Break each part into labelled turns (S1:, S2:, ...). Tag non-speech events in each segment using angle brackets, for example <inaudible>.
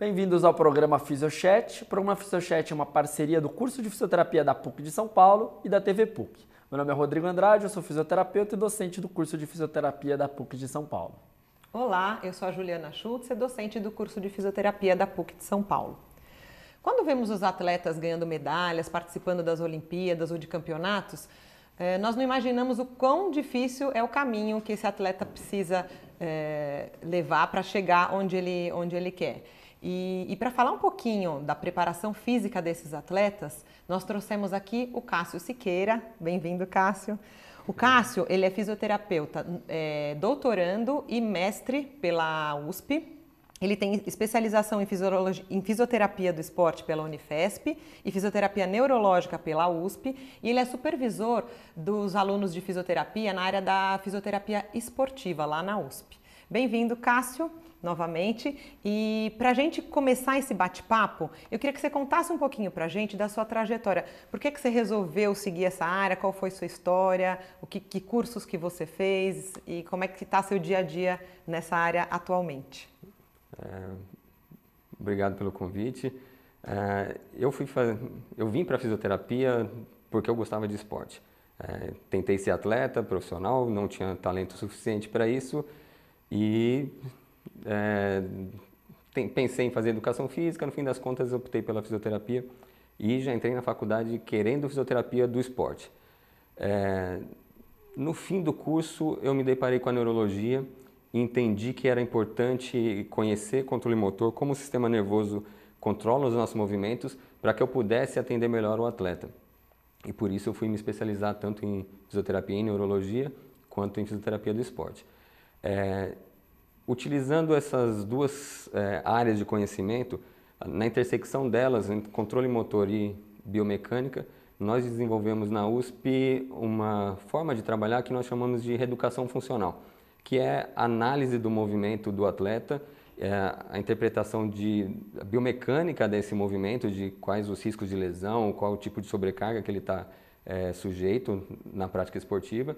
S1: Bem-vindos ao programa Fisiochat. O programa Fisiochat é uma parceria do curso de fisioterapia da PUC de São Paulo e da TV PUC. Meu nome é Rodrigo Andrade, eu sou fisioterapeuta e docente do curso de fisioterapia da PUC de São Paulo.
S2: Olá, eu sou a Juliana Schultz, docente do curso de fisioterapia da PUC de São Paulo. Quando vemos os atletas ganhando medalhas, participando das Olimpíadas ou de campeonatos, eh, nós não imaginamos o quão difícil é o caminho que esse atleta precisa é, levar para chegar onde ele, onde ele quer. E, e para falar um pouquinho da preparação física desses atletas, nós trouxemos aqui o Cássio Siqueira. Bem-vindo, Cássio. O Cássio, ele é fisioterapeuta, é, doutorando e mestre pela USP. Ele tem especialização em, em, fisioterapia do esporte pela Unifesp e fisioterapia neurológica pela USP. E ele é supervisor dos alunos de fisioterapia na área da fisioterapia esportiva lá na USP. Bem-vindo, Cássio novamente. E para a gente começar esse bate-papo, eu queria que você contasse um pouquinho para a gente da sua trajetória. Por que, que você resolveu seguir essa área? Qual foi sua história? O que, que cursos que você fez? E como é que está seu dia a dia nessa área atualmente?
S3: É, obrigado pelo convite. É, eu, fui eu vim para fisioterapia porque eu gostava de esporte. É, tentei ser atleta profissional, não tinha talento suficiente para isso e é, tem, pensei em fazer educação física, no fim das contas optei pela fisioterapia e já entrei na faculdade querendo fisioterapia do esporte. É, no fim do curso eu me deparei com a neurologia e entendi que era importante conhecer controle motor, como o sistema nervoso controla os nossos movimentos, para que eu pudesse atender melhor o atleta. E por isso eu fui me especializar tanto em fisioterapia e neurologia, quanto em fisioterapia do esporte. É, utilizando essas duas é, áreas de conhecimento, na intersecção delas, entre controle motor e biomecânica, nós desenvolvemos na USP uma forma de trabalhar que nós chamamos de reeducação funcional, que é a análise do movimento do atleta, é a interpretação de biomecânica desse movimento, de quais os riscos de lesão, qual o tipo de sobrecarga que ele está é, sujeito na prática esportiva,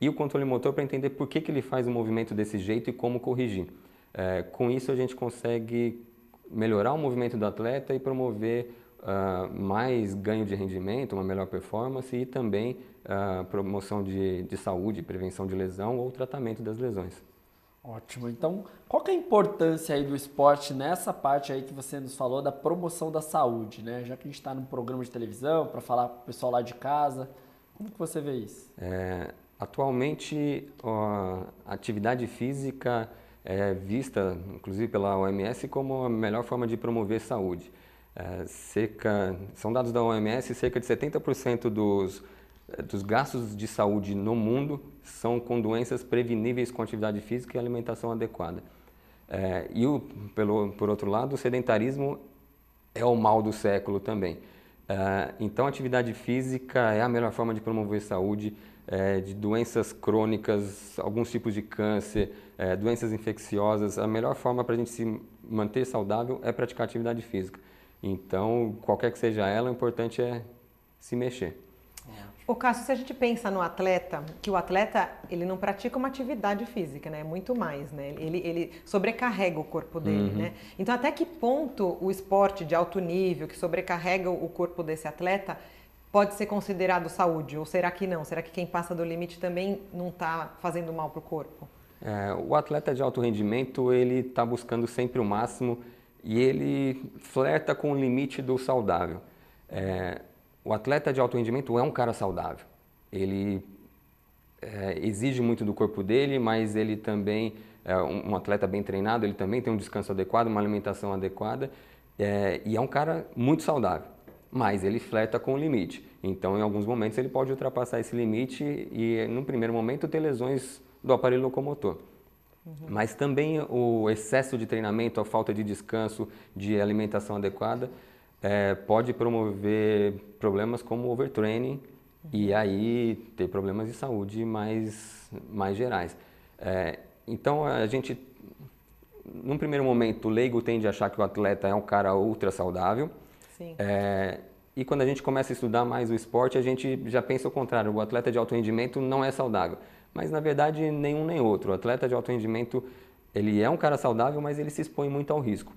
S3: e o controle motor para entender por que, que ele faz o movimento desse jeito e como corrigir. É, com isso a gente consegue melhorar o movimento do atleta e promover uh, mais ganho de rendimento, uma melhor performance e também uh, promoção de, de saúde, prevenção de lesão ou tratamento das lesões.
S1: Ótimo. Então, qual que é a importância aí do esporte nessa parte aí que você nos falou da promoção da saúde, né? Já que a gente está num programa de televisão para falar para o pessoal lá de casa, como que você vê isso?
S3: É, Atualmente, a atividade física é vista, inclusive pela OMS, como a melhor forma de promover saúde. É, cerca, são dados da OMS, cerca de 70% dos, dos gastos de saúde no mundo são com doenças preveníveis com atividade física e alimentação adequada. É, e, o, pelo, por outro lado, o sedentarismo é o mal do século também. É, então, a atividade física é a melhor forma de promover saúde é, de doenças crônicas, alguns tipos de câncer, é, doenças infecciosas. A melhor forma para a gente se manter saudável é praticar atividade física. Então, qualquer que seja ela, o importante é se mexer.
S2: O Cássio, se a gente pensa no atleta, que o atleta ele não pratica uma atividade física, né? Muito mais, né? Ele, ele sobrecarrega o corpo dele, uhum. né? Então, até que ponto o esporte de alto nível que sobrecarrega o corpo desse atleta pode ser considerado saúde? Ou será que não? Será que quem passa do limite também não está fazendo mal para o corpo?
S3: É, o atleta de alto rendimento, ele está buscando sempre o máximo e ele flerta com o limite do saudável. É, o atleta de alto rendimento é um cara saudável. Ele é, exige muito do corpo dele, mas ele também é um, um, atleta bem treinado, ele também tem um descanso adequado, uma alimentação adequada é, e é um cara muito saudável mas ele flerta com o limite. Então, em alguns momentos, ele pode ultrapassar esse limite e, no primeiro momento, ter lesões do aparelho locomotor. Uhum. Mas também o excesso de treinamento, a falta de descanso, de alimentação adequada, é, pode promover problemas como overtraining uhum. e aí ter problemas de saúde mais, mais gerais. É, então, a gente, num primeiro momento, o leigo tende a achar que o atleta é um cara ultra saudável, é, e quando a gente começa a estudar mais o esporte, a gente já pensa o contrário: o atleta de alto rendimento não é saudável. Mas na verdade, nenhum nem outro. O atleta de alto rendimento ele é um cara saudável, mas ele se expõe muito ao risco.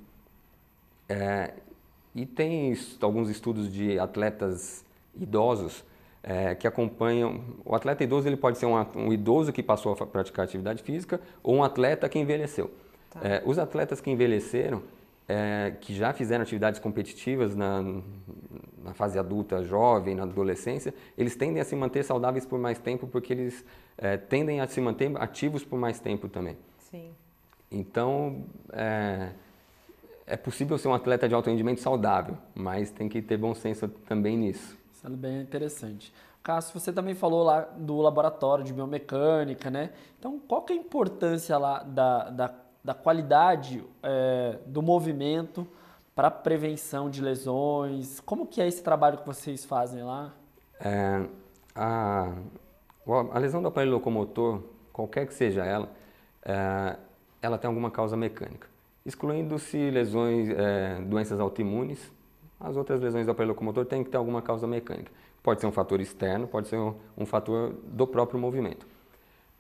S3: É, e tem alguns estudos de atletas idosos é, que acompanham. O atleta idoso ele pode ser um, um, idoso que passou a praticar atividade física ou um atleta que envelheceu. Tá. É, os atletas que envelheceram, é, que já fizeram atividades competitivas na, na, fase adulta, jovem, na adolescência, eles tendem a se manter saudáveis por mais tempo porque eles é, tendem a se manter ativos por mais tempo também.
S2: Sim.
S3: Então, é, é possível ser um atleta de alto rendimento saudável, mas tem que ter bom senso também nisso.
S1: Isso é bem interessante. Cássio, você também falou lá do laboratório de biomecânica, né? Então, qual que é a importância lá da, da, da qualidade é, do movimento para prevenção de lesões? Como que é esse trabalho que vocês fazem lá?
S3: É, a, a lesão do aparelho locomotor, qualquer que seja ela, é, ela tem alguma causa mecânica excluindo-se lesões, é, doenças autoimunes, as outras lesões do aparelho locomotor têm que ter alguma causa mecânica. Pode ser um fator externo, pode ser um, um fator do próprio movimento.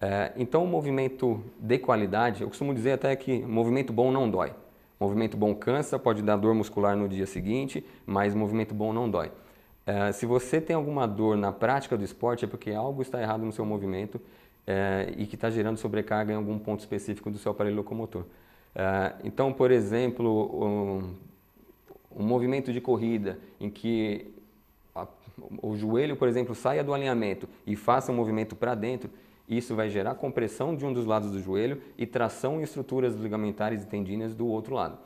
S3: É, então, o movimento de qualidade, eu costumo dizer até que movimento bom não dói. Movimento bom cansa, pode dar dor muscular no dia seguinte, mas movimento bom não dói. É, se você tem alguma dor na prática do esporte, é porque algo está errado no seu movimento é, e que está gerando sobrecarga em algum ponto específico do seu aparelho locomotor. Então, por exemplo, um, movimento de corrida em que o joelho, por exemplo, saia do alinhamento e faça um movimento para dentro, isso vai gerar compressão de um dos lados do joelho e tração em estruturas ligamentares e tendíneas do outro lado.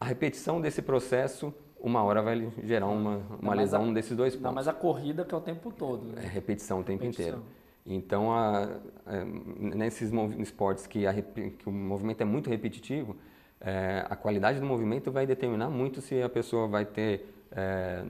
S3: A repetição desse processo, uma hora vai gerar uma, uma lesão a, desses dois pontos. Não,
S1: mas a corrida que é o tempo todo.
S3: Né? É repetição o tempo repetição. inteiro. Então, a, a, nesses esportes que, a, que, o movimento é muito repetitivo, é, a qualidade do movimento vai determinar muito se a pessoa vai ter é,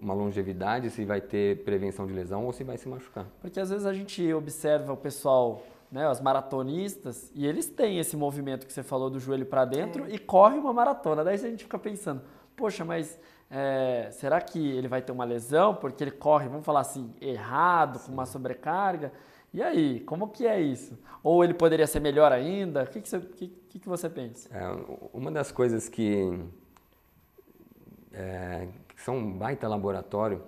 S3: uma longevidade, se vai ter prevenção de lesão ou se vai se machucar.
S1: Porque às vezes a gente observa o pessoal, né, os maratonistas, e eles têm esse movimento que você falou do joelho para dentro é. e corre uma maratona. Daí a gente fica pensando, poxa, mas é, será que ele vai ter uma lesão porque ele corre, vamos falar assim, errado, Sim. com uma sobrecarga? E aí, como que é isso? Ou ele poderia ser melhor ainda? O que, que, você, que, que você pensa?
S3: É, uma das coisas que, é, que são um baita laboratório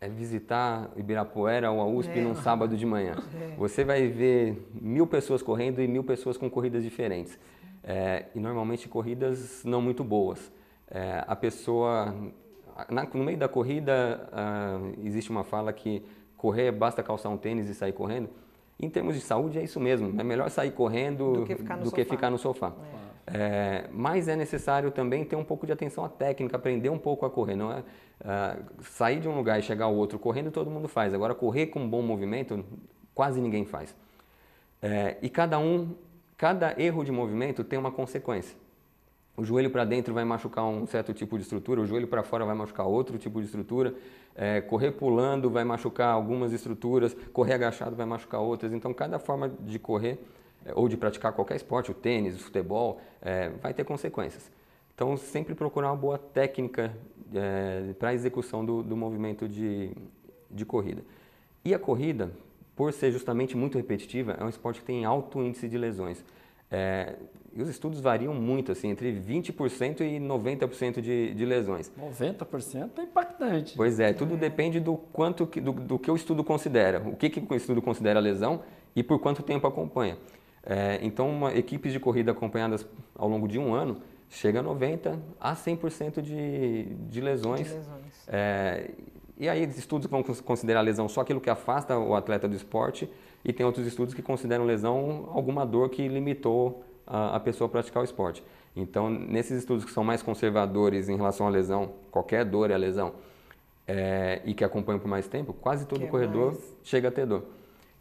S3: é visitar Ibirapuera ou a USP é. num sábado de manhã. É. Você vai ver mil pessoas correndo e mil pessoas com corridas diferentes. É, e normalmente corridas não muito boas é, a pessoa, na, no meio da corrida, uh, existe uma fala que correr basta calçar um tênis e sair correndo. Em termos de saúde é isso mesmo, é melhor sair correndo do que ficar no sofá. Ficar no sofá. É. É, mas é necessário também ter um pouco de atenção à técnica, aprender um pouco a correr. Não é uh, sair de um lugar e chegar ao outro correndo todo mundo faz. Agora correr com um bom movimento quase ninguém faz. É, e cada um, cada erro de movimento tem uma consequência. O joelho para dentro vai machucar um certo tipo de estrutura, o joelho para fora vai machucar outro tipo de estrutura. É, correr pulando vai machucar algumas estruturas, correr agachado vai machucar outras. Então, cada forma de correr é, ou de praticar qualquer esporte, o tênis, o futebol, é, vai ter consequências. Então, sempre procurar uma boa técnica é, para a execução do, do movimento de, de corrida. E a corrida, por ser justamente muito repetitiva, é um esporte que tem alto índice de lesões. É, e os estudos variam muito, assim, entre 20% e 90% de, de lesões.
S1: 90% é impactante.
S3: Pois é, tudo é. depende do quanto que, do, do, que o estudo considera, o que, que o estudo considera lesão e por quanto tempo acompanha. É, então, uma, equipes de corrida acompanhadas ao longo de um ano chega a 90% a 100% de, de lesões. De lesões. É, e aí, estudos vão considerar lesão só aquilo que afasta o atleta do esporte, e tem outros estudos que consideram lesão alguma dor que limitou a, a pessoa a praticar o esporte. Então, nesses estudos que são mais conservadores em relação à lesão, qualquer dor é a lesão, é, e que acompanham por mais tempo, quase todo que corredor mais? chega a ter dor.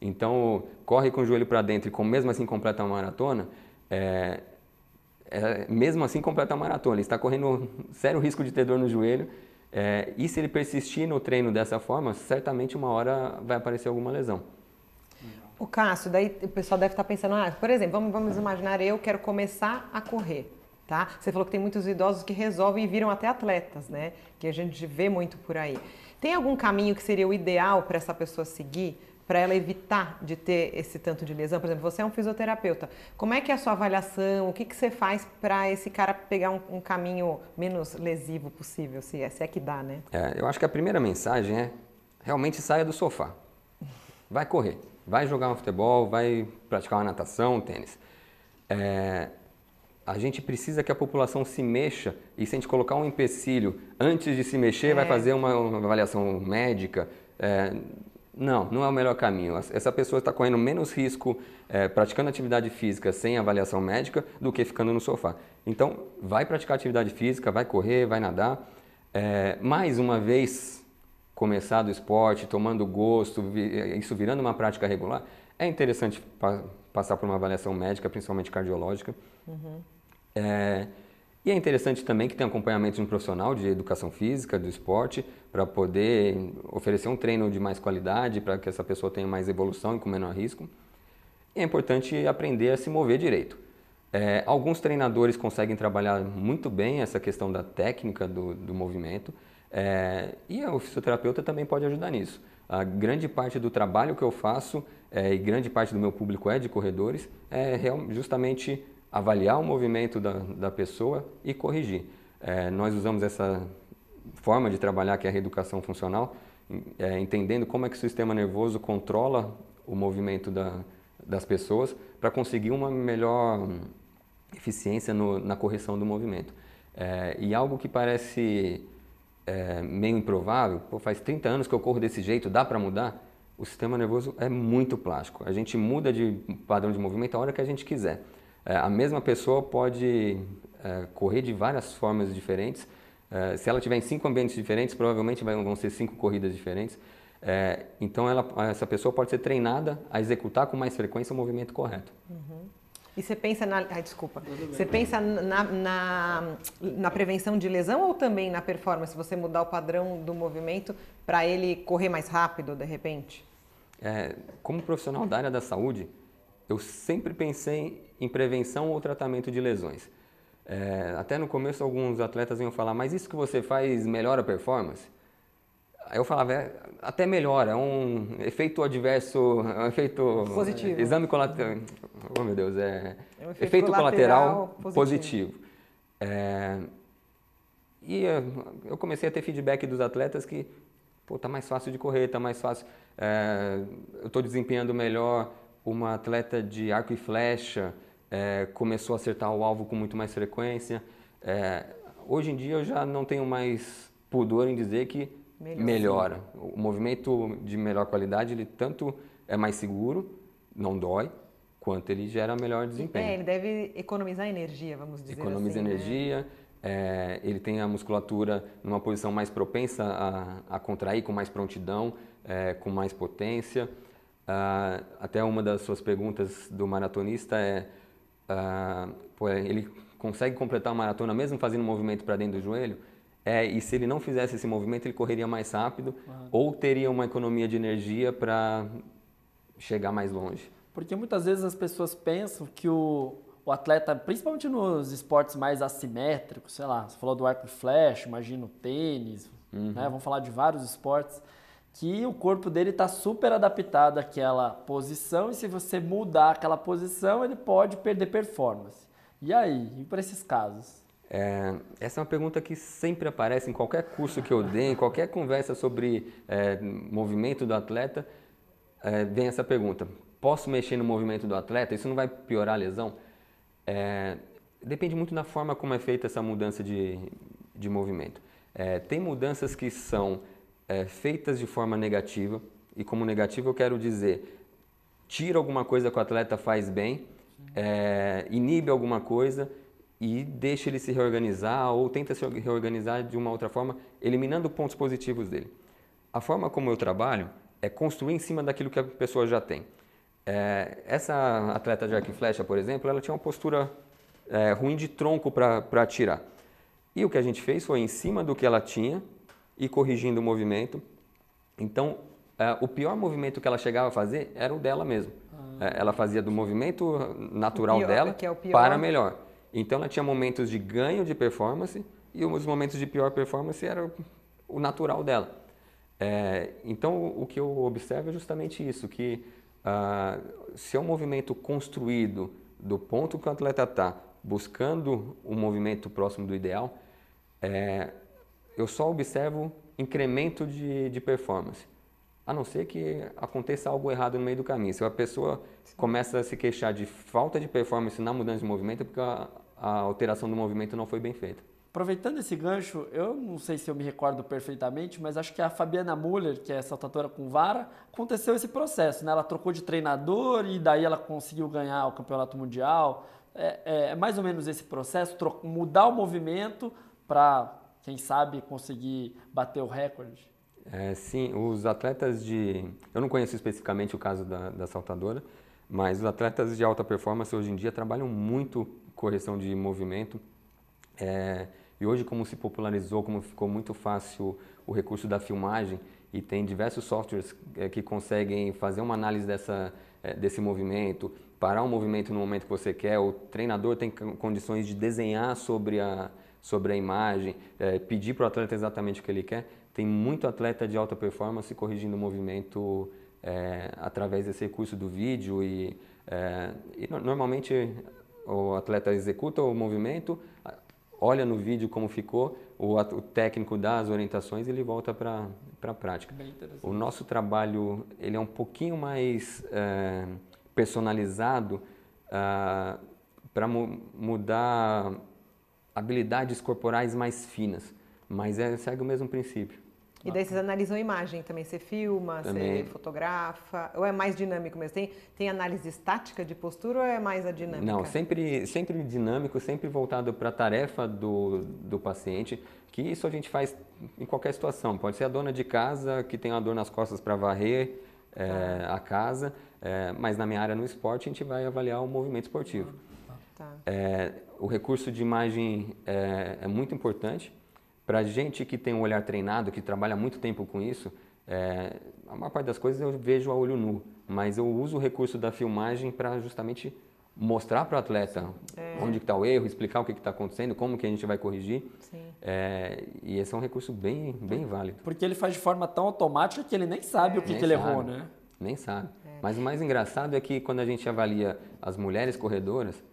S3: Então, corre com o joelho para dentro e com, mesmo assim completa a maratona, é, é, mesmo assim completa a maratona. Ele está correndo sério risco de ter dor no joelho. É, e se ele persistir no treino dessa forma, certamente uma hora vai aparecer alguma lesão.
S2: O Cássio, daí o pessoal deve estar pensando, ah, por exemplo, vamos, vamos imaginar eu quero começar a correr, tá? Você falou que tem muitos idosos que resolvem e viram até atletas, né? Que a gente vê muito por aí. Tem algum caminho que seria o ideal para essa pessoa seguir para ela evitar de ter esse tanto de lesão? Por exemplo, você é um fisioterapeuta. Como é que é a sua avaliação? O que, que você faz para esse cara pegar um, um, caminho menos lesivo possível, se é, se é que dá, né?
S3: É, eu acho que a primeira mensagem é realmente saia do sofá. Vai correr, vai jogar um futebol, vai praticar uma natação, um tênis. É, a gente precisa que a população se mexa e se a gente colocar um empecilho antes de se mexer, é. vai fazer uma, uma avaliação médica. É, não, não é o melhor caminho. Essa pessoa está correndo menos risco é, praticando atividade física sem avaliação médica do que ficando no sofá. Então, vai praticar atividade física, vai correr, vai nadar. É, mais uma vez, começar do esporte, tomando gosto, isso virando uma prática regular, é interessante pa passar por uma avaliação médica, principalmente cardiológica. Uhum. É, e é interessante também que tenha acompanhamento de um profissional de educação física, do esporte, para poder oferecer um treino de mais qualidade, para que essa pessoa tenha mais evolução e com menor risco. E é importante aprender a se mover direito. É, alguns treinadores conseguem trabalhar muito bem essa questão da técnica do, do movimento é, e o fisioterapeuta também pode ajudar nisso. A grande parte do trabalho que eu faço é, e grande parte do meu público é de corredores é justamente avaliar o movimento da, da pessoa e corrigir. É, nós usamos essa forma de trabalhar que é a reeducação funcional, é, entendendo como é que o sistema nervoso controla o movimento da, das pessoas para conseguir uma melhor eficiência no, na correção do movimento. É, e algo que parece é, meio improvável, pô, faz 30 anos que eu corro desse jeito, dá para mudar? O sistema nervoso é muito plástico. A gente muda de padrão de movimento a hora que a gente quiser. É, a mesma pessoa pode é, correr de várias formas diferentes. É, se ela tiver em cinco ambientes diferentes, provavelmente vão ser cinco corridas diferentes. então, ela, essa pessoa pode ser treinada a executar com mais frequência o movimento correto.
S2: Uhum. E você pensa na. Ai, desculpa. Você pensa na, na, na, prevenção de lesão ou também na performance? Você mudar o padrão do movimento para ele correr mais rápido, de repente?
S3: É, como profissional da área da saúde, eu sempre pensei em prevenção ou tratamento de lesões. É, até no começo alguns atletas iam falar, mas isso que você faz melhora a performance? Aí eu falava, é, até melhora, é um efeito adverso, é um efeito...
S2: Positivo.
S3: exame colateral, oh meu Deus, é, é um efeito, efeito colateral, colateral, positivo. positivo. É, e eu comecei a ter feedback dos atletas que, pô, tá mais fácil de correr, tá mais fácil, é, eu estou desempenhando melhor, uma atleta de arco e flecha é, começou a acertar o alvo com muito mais frequência. É, hoje em dia eu já não tenho mais pudor em dizer que Melhor, melhora. Sim. O movimento de melhor qualidade, ele tanto é mais seguro, não dói, quanto ele gera melhor desempenho.
S2: É, ele deve economizar energia, vamos dizer
S3: Economiza
S2: assim.
S3: Economiza né? energia, né? é, ele tem a musculatura numa posição mais propensa a, a contrair com mais prontidão, é, com mais potência. Uh, até uma das suas perguntas do maratonista é, uh, pô, ele consegue completar a maratona mesmo fazendo um movimento para dentro do joelho? É, e se ele não fizesse esse movimento, ele correria mais rápido ou teria uma economia de energia para chegar mais longe.
S1: Porque muitas vezes as pessoas pensam que o, o atleta, principalmente nos esportes mais assimétricos, sei lá, você falou do arco e flash, imagina o tênis, uhum. né? vamos falar de vários esportes, que o corpo dele está super adaptado àquela posição e se você mudar aquela posição, ele pode perder performance. E aí, e para esses casos?
S3: É, essa é uma pergunta que sempre aparece em qualquer curso que eu dei, em qualquer conversa sobre é, movimento do atleta, é, vem essa pergunta: posso mexer no movimento do atleta? Isso não vai piorar a lesão? É, depende muito da forma como é feita essa mudança de, de movimento. É, tem mudanças que são é, feitas de forma negativa, e como negativo eu quero dizer, tira alguma coisa que o atleta faz bem, é, inibe alguma coisa e deixa ele se reorganizar ou tenta se reorganizar de uma outra forma, eliminando pontos positivos dele. A forma como eu trabalho é construir em cima daquilo que a pessoa já tem. É, essa atleta de arco e flecha, por exemplo, ela tinha uma postura é, ruim de tronco para atirar. E o que a gente fez foi, em cima do que ela tinha, e corrigindo o movimento. Então, é, o pior movimento que ela chegava a fazer era o dela mesmo. Ah. É, ela fazia do movimento natural pior, dela é para melhor. Então, ela tinha momentos de ganho de performance e os momentos de pior performance era o natural dela. É, então, o que eu observo é justamente isso, que ah, se é um movimento construído do ponto que o atleta está, buscando um movimento próximo do ideal, é, eu só observo incremento de, de performance. A não ser que aconteça algo errado no meio do caminho. Se a pessoa começa a se queixar de falta de performance na mudança de movimento, é porque a, a alteração do movimento não foi bem feita.
S1: Aproveitando esse gancho, eu não sei se eu me recordo perfeitamente, mas acho que a Fabiana Muller, que é saltadora com vara, aconteceu esse processo, né? Ela trocou de treinador e daí ela conseguiu ganhar o campeonato mundial. É, é, é mais ou menos esse processo, mudar o movimento para, quem sabe, conseguir bater o recorde.
S3: É, sim, os atletas de. Eu não conheço especificamente o caso da, da saltadora, mas os atletas de alta performance hoje em dia trabalham muito correção de movimento. É, e hoje, como se popularizou, como ficou muito fácil o recurso da filmagem e tem diversos softwares é, que conseguem fazer uma análise dessa, é, desse movimento, parar o um movimento no momento que você quer, o treinador tem condições de desenhar sobre a, sobre a imagem, é, pedir para o atleta exatamente o que ele quer. Tem muito atleta de alta performance corrigindo o movimento é, através desse recurso do vídeo e, é, e normalmente o atleta executa o movimento, olha no vídeo como ficou, o, o técnico dá as orientações e ele volta para a prática. O nosso trabalho ele é um pouquinho mais é, personalizado ah, para mu mudar habilidades corporais mais finas, mas é, segue o mesmo princípio.
S2: E daí vocês analisam a imagem também, você filma, também. você fotografa, ou é mais dinâmico mesmo? Tem, tem análise estática de postura ou é mais a dinâmica?
S3: Não, sempre, sempre dinâmico, sempre voltado para a tarefa do, do paciente, que isso a gente faz em qualquer situação. Pode ser a dona de casa que tem uma dor nas costas para varrer é, a casa, é, mas na minha área no esporte a gente vai avaliar o movimento esportivo. Tá. É, o recurso de imagem é, é muito importante para gente que tem um olhar treinado, que trabalha muito tempo com isso, é, a maior parte das coisas eu vejo a olho nu, mas eu uso o recurso da filmagem para justamente mostrar para o atleta é. onde está o erro, explicar o que está acontecendo, como que a gente vai corrigir. É, e esse é um recurso bem, bem válido.
S1: Porque ele faz de forma tão automática que ele nem sabe é. o que, que ele errou, né?
S3: Nem sabe. É. Mas o mais engraçado é que quando a gente avalia as mulheres corredoras,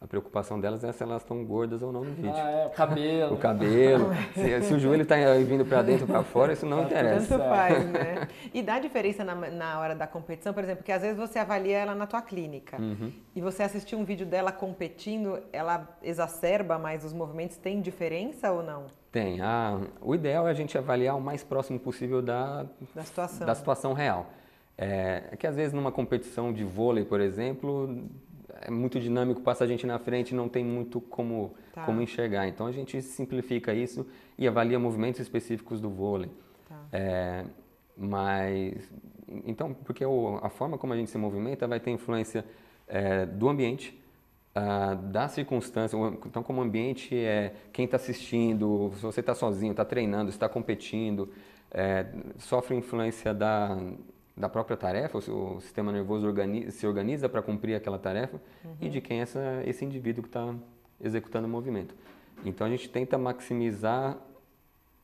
S3: a preocupação delas é se elas estão gordas ou não no vídeo.
S1: Ah, é, o <laughs> cabelo.
S3: o cabelo. se, se, o joelho está vindo para dentro ou para fora, isso não tá interessa.
S2: Tanto faz, né? E dá diferença na, na hora da competição, por exemplo, porque às vezes você avalia ela na tua clínica uhum. e você assistir um vídeo dela competindo, ela exacerba mais os movimentos, tem diferença ou não?
S3: Tem. Ah, o ideal é a gente avaliar o mais próximo possível da,
S2: da, situação.
S3: da situação real. É, é que às vezes numa competição de vôlei, por exemplo, é muito dinâmico, passa a gente na frente, não tem muito como, tá. como enxergar. Então a gente simplifica isso e avalia movimentos específicos do vôlei. Tá. É, mas, então, porque o, a forma como a gente se movimenta vai ter influência é, do ambiente, uh, da circunstância. Então, como o ambiente é quem está assistindo, se você está sozinho, está treinando, está competindo, é, sofre influência da, da própria tarefa, o, sistema nervoso organiza, se organiza para cumprir aquela tarefa uhum. e de quem é essa, esse indivíduo que está executando o movimento. Então a gente tenta maximizar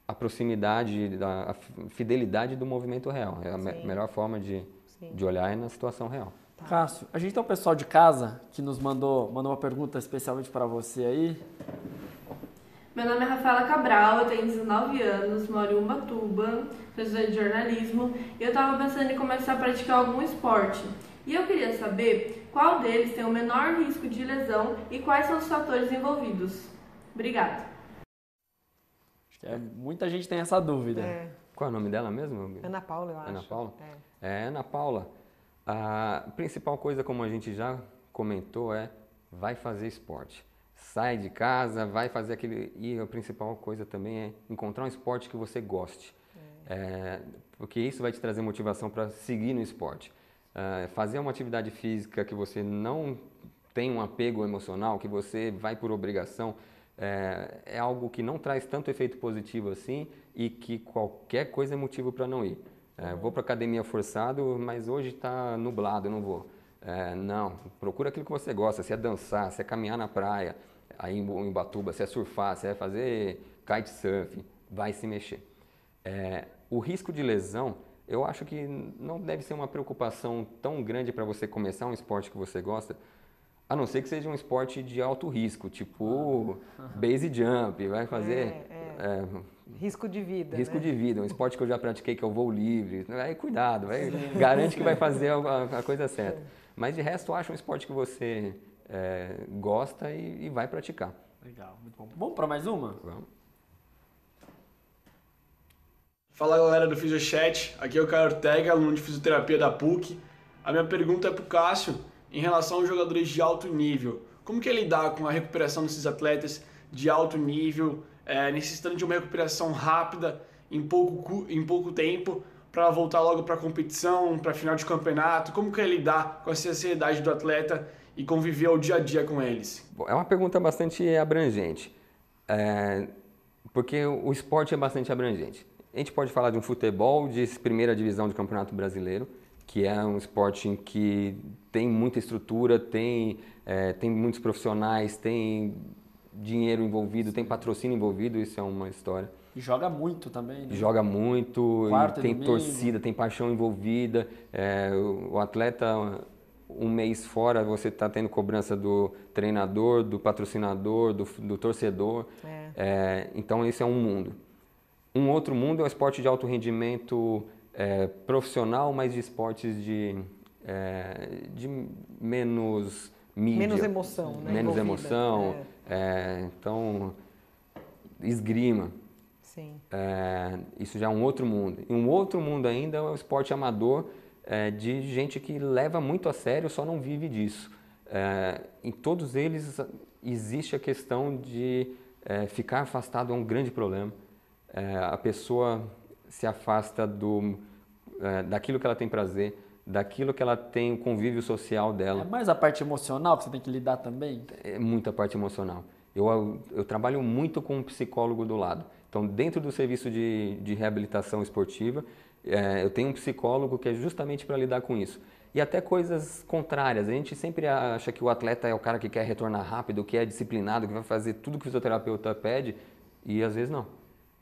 S3: a proximidade, a, fidelidade do movimento real. É a me, melhor forma de, de olhar é na situação real.
S1: Tá. Cássio, a gente tem um pessoal de casa que nos mandou, mandou uma pergunta especialmente para você aí.
S4: Meu nome é Rafaela Cabral, eu tenho 19 anos, moro em Ubatuba, sou estudante de jornalismo e eu estava pensando em começar a praticar algum esporte. E eu queria saber qual deles tem o menor risco de lesão e quais são os fatores envolvidos. Obrigada.
S1: É, muita gente tem essa dúvida. É.
S3: Qual é o nome dela mesmo?
S2: Ana Paula, eu acho.
S3: Ana Paula? É. é, Ana Paula. A principal coisa, como a gente já comentou, é vai fazer esporte sai de casa, vai fazer aquele. E a principal coisa também é encontrar um esporte que você goste. É. É, porque isso vai te trazer motivação para seguir no esporte. É, fazer uma atividade física que você não tem um apego emocional, que você vai por obrigação, é, é algo que não traz tanto efeito positivo assim e que qualquer coisa é motivo para não ir. É, vou para academia forçado, mas hoje está nublado, eu não vou. É, não, procura aquilo que você gosta, se é dançar, se é caminhar na praia, aí em Ubatuba, se é surfar, se é fazer kitesurf, vai se mexer. É, o risco de lesão, eu acho que não deve ser uma preocupação tão grande para você começar um esporte que você gosta, a não ser que seja um esporte de alto risco, tipo base jump, vai fazer...
S2: É, é. Risco de vida.
S3: Risco
S2: né?
S3: de vida, um esporte que eu já pratiquei, que é o voo livre. Aí cuidado, vai, <laughs> garante que vai fazer a, a coisa certa. Mas de resto, acha um esporte que você é, gosta e, e, vai praticar.
S1: Legal, muito bom. Vamos para mais uma?
S3: Vamos.
S5: Fala galera do Fisiochat, aqui é o Caio Ortega, aluno de fisioterapia da PUC. A minha pergunta é para o Cássio em relação aos jogadores de alto nível. Como que é lidar com a recuperação desses atletas de alto nível, é, necessitando de uma recuperação rápida em pouco, em pouco tempo para voltar logo para a competição, para final de campeonato? Como que é lidar com essa ansiedade do atleta e conviver ao dia a dia com eles?
S3: É uma pergunta bastante abrangente, é, porque o esporte é bastante abrangente. A gente pode falar de um futebol de primeira divisão de campeonato brasileiro, que é um esporte em que tem muita estrutura, tem, é, tem muitos profissionais, tem dinheiro envolvido, tem patrocínio envolvido, isso é uma história.
S1: E joga muito também, né?
S3: Joga muito, tem torcida, tem paixão envolvida. É, o atleta, um mês fora, você está tendo cobrança do treinador, do patrocinador, do, do torcedor. É. É, então, esse é um mundo. Um outro mundo é o esporte de alto rendimento é, profissional, mas de esportes de, é, de menos mídia.
S2: Menos emoção, né?
S3: Menos Envolvida. emoção. É. é. então, esgrima.
S2: Sim.
S3: É, isso já é um outro mundo. E um outro mundo ainda é o esporte amador é, de gente que leva muito a sério, só não vive disso. em todos eles existe a questão de ficar afastado é um grande problema. a pessoa se afasta do, daquilo que ela tem prazer, daquilo que ela tem o convívio social dela.
S1: É mais a parte emocional que você tem que lidar também?
S3: É muita parte emocional. Eu, eu, trabalho muito com um psicólogo do lado. Então, dentro do serviço de, de reabilitação esportiva, é, eu tenho um psicólogo que é justamente para lidar com isso. E até coisas contrárias. A gente sempre acha que o atleta é o cara que quer retornar rápido, que é disciplinado, que vai fazer tudo que o fisioterapeuta pede, e às vezes não.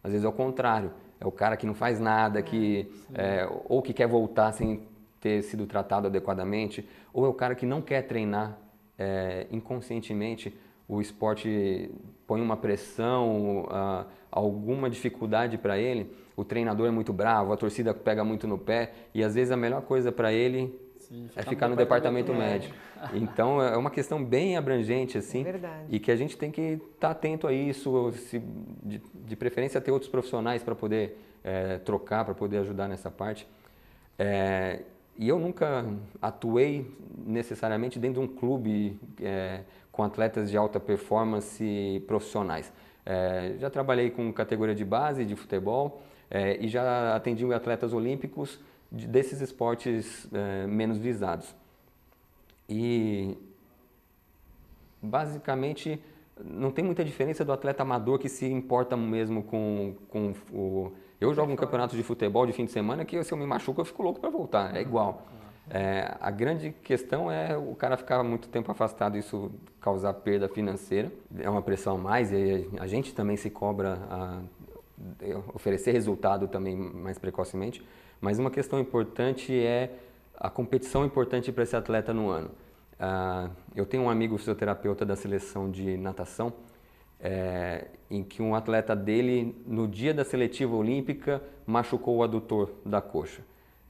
S3: Às vezes é o contrário é o cara que não faz nada, que é, ou que quer voltar sem ter sido tratado adequadamente, ou é o cara que não quer treinar é, inconscientemente. O esporte põe uma pressão, uh, alguma dificuldade para ele. O treinador é muito bravo, a torcida pega muito no pé e às vezes a melhor coisa para ele Sim, é ficar no departamento, departamento médico. médico. Então é uma questão bem abrangente assim,
S2: é verdade.
S3: e que a gente tem que estar tá atento a isso, se, de, de, preferência ter outros profissionais para poder é, trocar, para poder ajudar nessa parte. É, e eu nunca atuei necessariamente dentro de um clube é, com atletas de alta performance profissionais. É, já trabalhei com categoria de base de futebol é, e já atendi atletas olímpicos de, desses esportes é, menos visados. E basicamente não tem muita diferença do atleta amador que se importa mesmo com, com o. Eu jogo um campeonato de futebol de fim de semana que se eu me machuco eu fico louco para voltar, é igual. É, a grande questão é o cara ficar muito tempo afastado, isso causar perda financeira, é uma pressão a mais e a gente também se cobra a oferecer resultado também mais precocemente. Mas uma questão importante é a competição importante para esse atleta no ano. Uh, eu tenho um amigo fisioterapeuta da seleção de natação, é, em que um atleta dele, no dia da seletiva olímpica, machucou o adutor da coxa.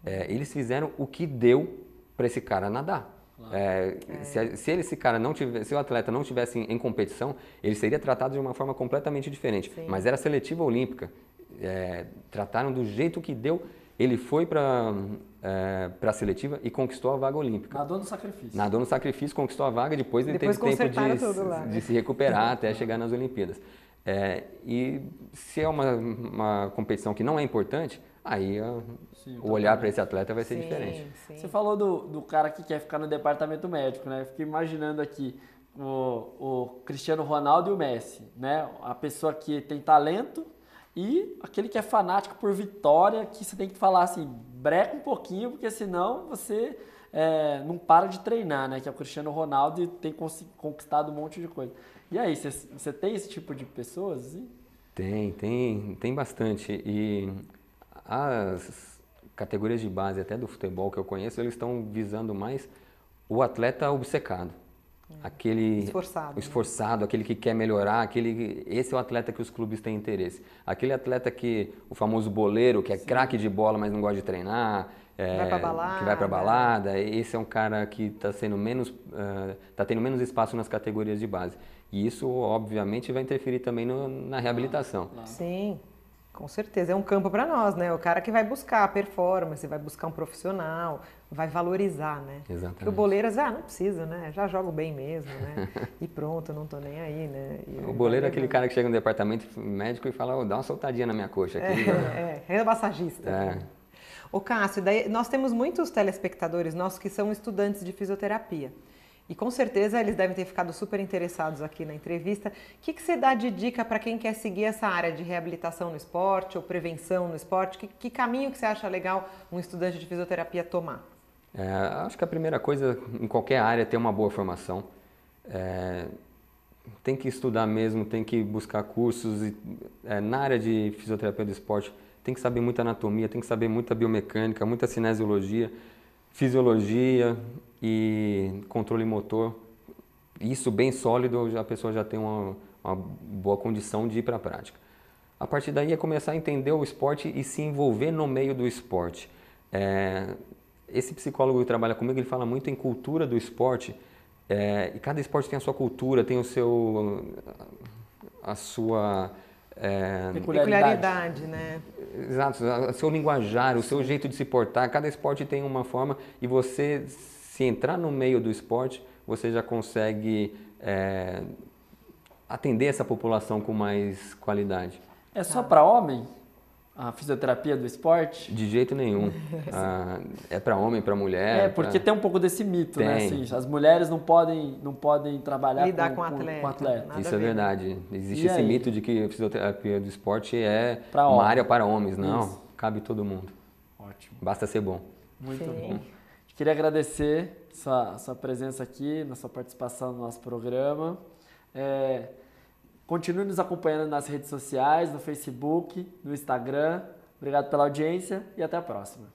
S3: É, eles fizeram o que deu para esse cara nadar. É, se, se, esse cara não tivesse, se o atleta não tivesse em, em, competição, ele seria tratado de uma forma completamente diferente. Sim. Mas era seletiva olímpica. É, trataram do jeito que deu ele foi para é, para a seletiva e conquistou a vaga olímpica.
S1: Nadou no sacrifício.
S3: Nadou no sacrifício, conquistou a vaga, depois ele
S2: depois
S3: teve tempo de, de se recuperar até chegar nas Olimpíadas. É, e se é uma, uma competição que não é importante, aí sim, o olhar para esse atleta vai ser
S2: sim,
S3: diferente.
S2: Sim.
S1: Você falou do, do cara que quer ficar no departamento médico, né? Eu fiquei imaginando aqui o, o Cristiano Ronaldo e o Messi, né? A pessoa que tem talento, e aquele que é fanático por vitória, que você tem que falar assim, breca um pouquinho, porque senão você é, não para de treinar, né? Que é o Cristiano Ronaldo e tem conquistado um monte de coisa. E aí, você, tem esse tipo de pessoas? Assim?
S3: Tem, tem, tem bastante. E as categorias de base até do futebol que eu conheço, eles estão visando mais o atleta obcecado. Aquele
S2: Esforçado, né?
S3: esforçado, aquele que quer melhorar, aquele esse é o atleta que os clubes têm interesse. Aquele atleta que o famoso boleiro, que é craque de bola, mas não gosta de treinar, é,
S2: Vai pra balada.
S3: que vai para balada, esse é um cara que está sendo menos está tendo menos espaço nas categorias de base. E isso obviamente vai interferir também no- na reabilitação.
S2: Sim, com certeza. É um campo para nós, né? O cara que vai buscar a performance, vai buscar um profissional, vai valorizar, né?
S3: Exatamente.
S2: Porque o boleiras, ah, não precisa, né? Já jogo bem mesmo, né? <laughs> E pronto, não tô nem aí, né? E
S3: O boleiro é aquele cara que chega no departamento médico e fala, "Ô, dá uma soltadinha na minha coxa aqui.
S2: É, é, é massagista.
S3: É.
S2: Ô Cássio, daí nós temos muitos telespectadores nossos que são estudantes de fisioterapia. E com certeza eles devem ter ficado super interessados aqui na entrevista. O que, que você dá de dica para quem quer seguir essa área de reabilitação no esporte ou prevenção no esporte? Que, que caminho que você acha legal um estudante de fisioterapia tomar?
S3: É, acho que a primeira coisa em qualquer área é ter uma boa formação. É, tem que estudar mesmo, tem que buscar cursos. E, é, na área de fisioterapia do esporte, tem que saber muita anatomia, tem que saber muita biomecânica, muita cinesiologia, fisiologia e controle motor. Isso bem sólido, a pessoa já tem uma, uma boa condição de ir para a prática. A partir daí é começar a entender o esporte e se envolver no meio do esporte. É, esse psicólogo que trabalha comigo, ele fala muito em cultura do esporte. é, e cada esporte tem a sua cultura, tem o seu, a sua, é,
S1: Peculiaridade.
S2: Peculiaridade, né?
S3: exato, o seu linguajar, o seu jeito de se portar. Cada esporte tem uma forma e você, se entrar no meio do esporte, você já consegue é, atender essa população com mais qualidade.
S1: É só para homem a fisioterapia do esporte?
S3: De jeito nenhum. <laughs> Ah, é para homem, para mulher.
S1: É, porque
S3: pra-
S1: tem um pouco desse mito, né?
S3: Tem.
S1: Assim, as mulheres não podem, não podem trabalhar
S2: Lidar
S1: com,
S2: com atleta,
S1: com atleta.
S3: Isso é
S2: ver, né?
S3: verdade. Existe
S1: E
S3: esse
S1: aí?
S3: mito de que a fisioterapia do esporte é
S1: Pra
S3: uma
S1: homem.
S3: área para homens. Não,
S1: Isso.
S3: cabe todo mundo.
S1: Ótimo.
S3: Basta ser bom.
S1: Muito
S2: Sim.
S1: bom. Queria agradecer sua, sua presença aqui, na sua participação no nosso programa. É, continue nos acompanhando nas redes sociais, no Facebook, no Instagram. Obrigado pela audiência e até a próxima.